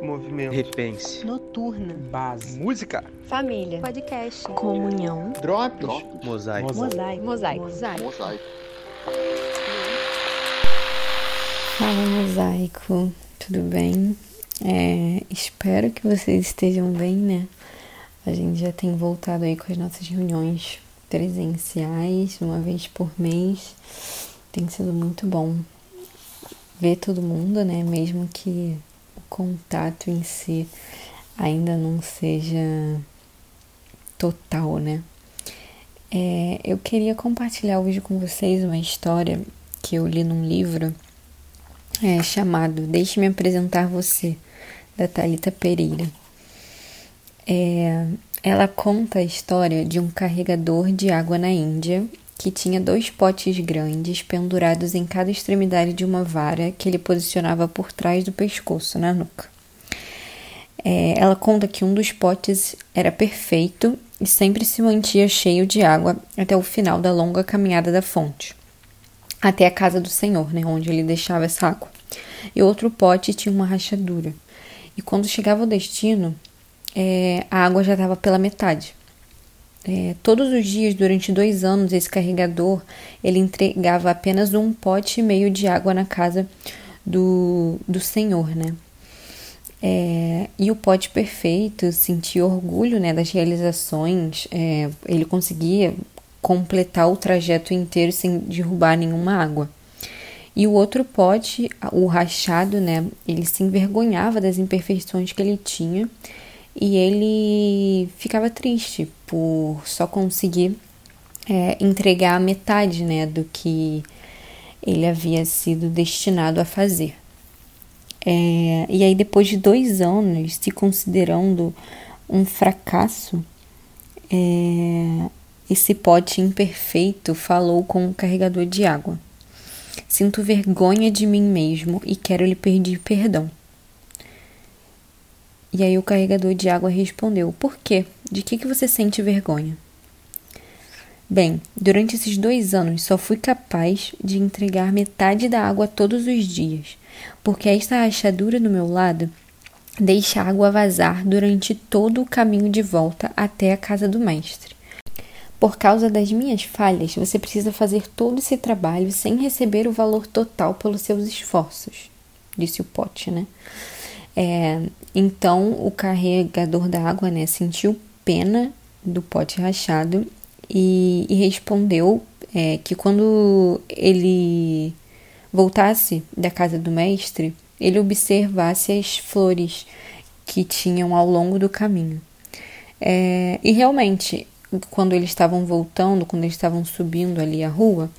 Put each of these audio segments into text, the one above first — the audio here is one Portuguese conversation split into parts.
Movimento. Repense. Noturna. Base. Música. Família. Podcast. Comunhão. Drops. Mosaico. Mosaico. Mosaico. Mosaico. Fala mosaico, tudo bem? É, espero que vocês estejam bem, né? A gente já tem voltado aí com as nossas reuniões presenciais, uma vez por mês. Tem sido muito bom ver todo mundo, né? Mesmo que contato em si ainda não seja total, né? É, eu queria compartilhar hoje com vocês uma história que eu li num livro é, chamado Deixe-me apresentar você, da Talita Pereira. É, ela conta a história de um carregador de água na Índia que tinha dois potes grandes pendurados em cada extremidade de uma vara que ele posicionava por trás do pescoço, na nuca. É, ela conta que um dos potes era perfeito e sempre se mantinha cheio de água até o final da longa caminhada da fonte, até a casa do Senhor, né, onde ele deixava essa água. E outro pote tinha uma rachadura. E quando chegava ao destino, é, a água já estava pela metade. É, todos os dias, durante dois anos, esse carregador ele entregava apenas um pote e meio de água na casa do, do Senhor, né? É, e o pote perfeito sentia orgulho né, das realizações, é, ele conseguia completar o trajeto inteiro sem derrubar nenhuma água. E o outro pote, o rachado, né, ele se envergonhava das imperfeições que ele tinha e ele ficava triste por só conseguir é, entregar a metade né, do que ele havia sido destinado a fazer. É, e aí, depois de dois anos, se considerando um fracasso, é, esse pote imperfeito falou com o carregador de água. Sinto vergonha de mim mesmo e quero lhe pedir perdão. E aí o carregador de água respondeu: Por quê? De que, que você sente vergonha? Bem, durante esses dois anos só fui capaz de entregar metade da água todos os dias, porque esta rachadura do meu lado deixa a água vazar durante todo o caminho de volta até a casa do mestre. Por causa das minhas falhas, você precisa fazer todo esse trabalho sem receber o valor total pelos seus esforços, disse o pote, né? É, então o carregador da água, né, sentiu pena do pote rachado e, e respondeu é, que quando ele voltasse da casa do mestre, ele observasse as flores que tinham ao longo do caminho. É, e realmente, quando eles estavam voltando, quando eles estavam subindo ali a rua,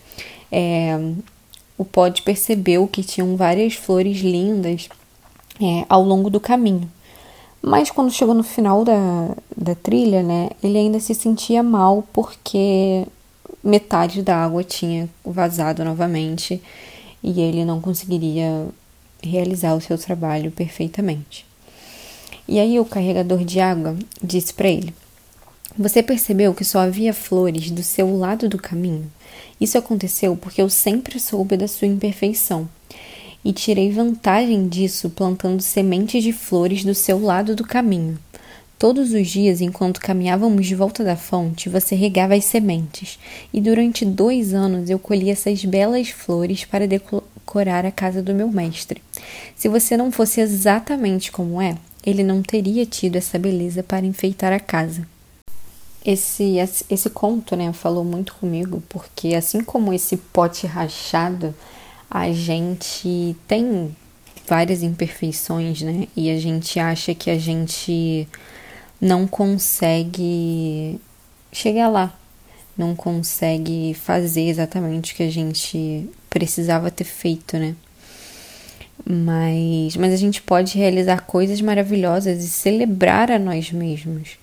é, o Pod percebeu que tinham várias flores lindas é, ao longo do caminho. Mas quando chegou no final da, da trilha, né, ele ainda se sentia mal porque metade da água tinha vazado novamente e ele não conseguiria realizar o seu trabalho perfeitamente. E aí o carregador de água disse para ele: Você percebeu que só havia flores do seu lado do caminho? Isso aconteceu porque eu sempre soube da sua imperfeição e tirei vantagem disso plantando sementes de flores do seu lado do caminho. Todos os dias, enquanto caminhávamos de volta da fonte, você regava as sementes, e durante dois anos eu colhi essas belas flores para decorar a casa do meu mestre. Se você não fosse exatamente como é, ele não teria tido essa beleza para enfeitar a casa. Esse, esse conto né, falou muito comigo, porque assim como esse pote rachado, a gente tem várias imperfeições, né? E a gente acha que a gente não consegue chegar lá, não consegue fazer exatamente o que a gente precisava ter feito, né? Mas, mas a gente pode realizar coisas maravilhosas e celebrar a nós mesmos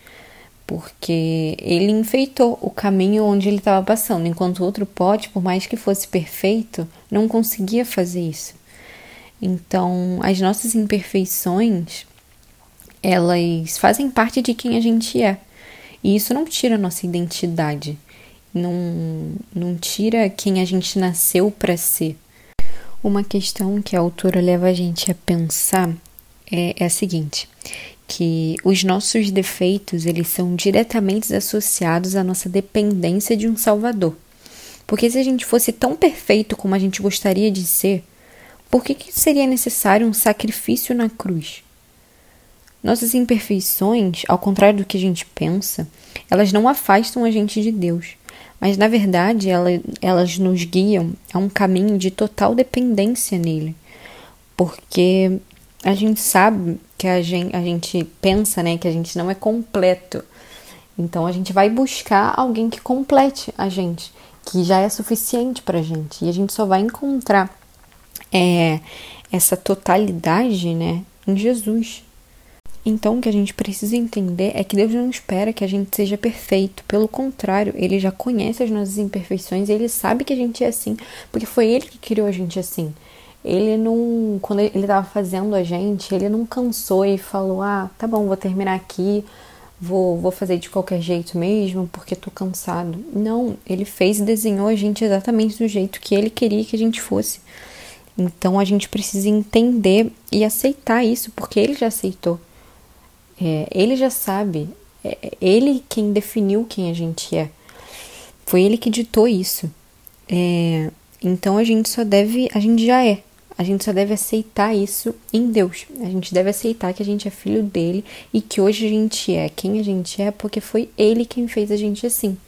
porque ele enfeitou o caminho onde ele estava passando, enquanto o outro pote, por mais que fosse perfeito, não conseguia fazer isso. Então, as nossas imperfeições, elas fazem parte de quem a gente é. E isso não tira a nossa identidade, não, não tira quem a gente nasceu para ser. Uma questão que a autora leva a gente a pensar é, é a seguinte, que os nossos defeitos, eles são diretamente associados à nossa dependência de um Salvador. Porque se a gente fosse tão perfeito como a gente gostaria de ser, por que, que seria necessário um sacrifício na cruz? Nossas imperfeições, ao contrário do que a gente pensa, elas não afastam a gente de Deus, mas na verdade elas, elas nos guiam a um caminho de total dependência nele. Porque a gente sabe que a gente, a gente pensa né, que a gente não é completo. Então a gente vai buscar alguém que complete a gente, que já é suficiente para a gente. E a gente só vai encontrar é, essa totalidade né, em Jesus. Então, o que a gente precisa entender é que Deus não espera que a gente seja perfeito. Pelo contrário, Ele já conhece as nossas imperfeições e Ele sabe que a gente é assim, porque foi Ele que criou a gente assim. Ele não, quando ele estava fazendo a gente, ele não cansou e falou: Ah, tá bom, vou terminar aqui, vou, vou fazer de qualquer jeito mesmo, porque tô cansado. Não, ele fez e desenhou a gente exatamente do jeito que ele queria que a gente fosse. Então a gente precisa entender e aceitar isso, porque ele já aceitou. É, ele já sabe, é, ele quem definiu quem a gente é. Foi ele que ditou isso. É, então a gente só deve, a gente já é. A gente só deve aceitar isso em Deus. A gente deve aceitar que a gente é filho dele e que hoje a gente é quem a gente é porque foi ele quem fez a gente assim.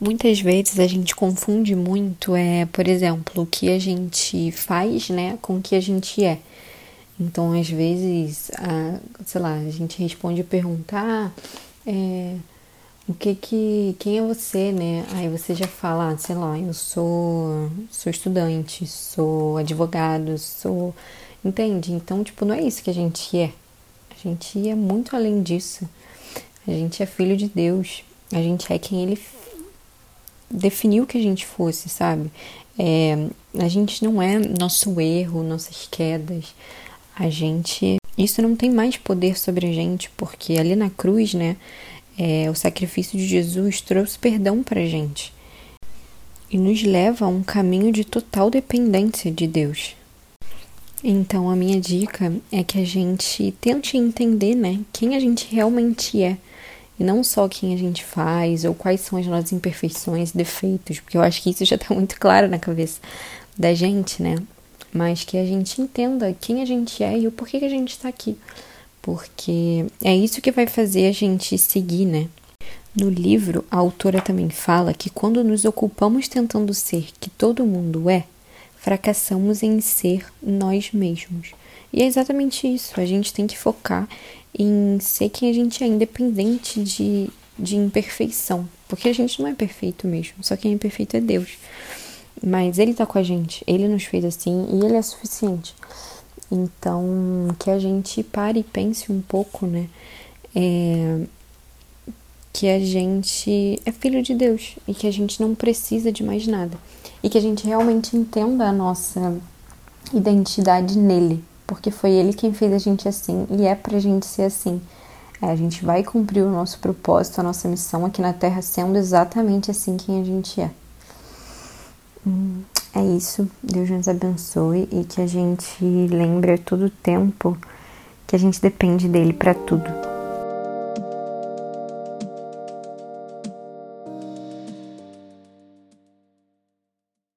Muitas vezes a gente confunde muito, é, por exemplo, o que a gente faz, né, com o que a gente é. Então, às vezes, a, sei lá, a gente responde a perguntar é, o que que, quem é você, né? Aí você já fala, ah, sei lá, eu sou, sou estudante, sou advogado, sou, entende? Então, tipo, não é isso que a gente é. A gente é muito além disso. A gente é filho de Deus. A gente é quem Ele definiu que a gente fosse, sabe? É, a gente não é nosso erro, nossas quedas. A gente. Isso não tem mais poder sobre a gente, porque ali na cruz, né? É, o sacrifício de Jesus trouxe perdão para gente e nos leva a um caminho de total dependência de Deus. Então, a minha dica é que a gente tente entender, né, quem a gente realmente é e não só quem a gente faz ou quais são as nossas imperfeições e defeitos, porque eu acho que isso já está muito claro na cabeça da gente, né? Mas que a gente entenda quem a gente é e o porquê que a gente está aqui. Porque é isso que vai fazer a gente seguir, né? No livro, a autora também fala que quando nos ocupamos tentando ser que todo mundo é, fracassamos em ser nós mesmos. E é exatamente isso. A gente tem que focar em ser quem a gente é, independente de, de imperfeição. Porque a gente não é perfeito mesmo, só quem é perfeito é Deus. Mas Ele tá com a gente, Ele nos fez assim e Ele é suficiente. Então, que a gente pare e pense um pouco, né? É, que a gente é filho de Deus e que a gente não precisa de mais nada. E que a gente realmente entenda a nossa identidade nele, porque foi ele quem fez a gente assim e é pra gente ser assim. É, a gente vai cumprir o nosso propósito, a nossa missão aqui na Terra sendo exatamente assim quem a gente é. Hum, é isso. Deus nos abençoe e que a gente lembre a todo tempo que a gente depende dele para tudo.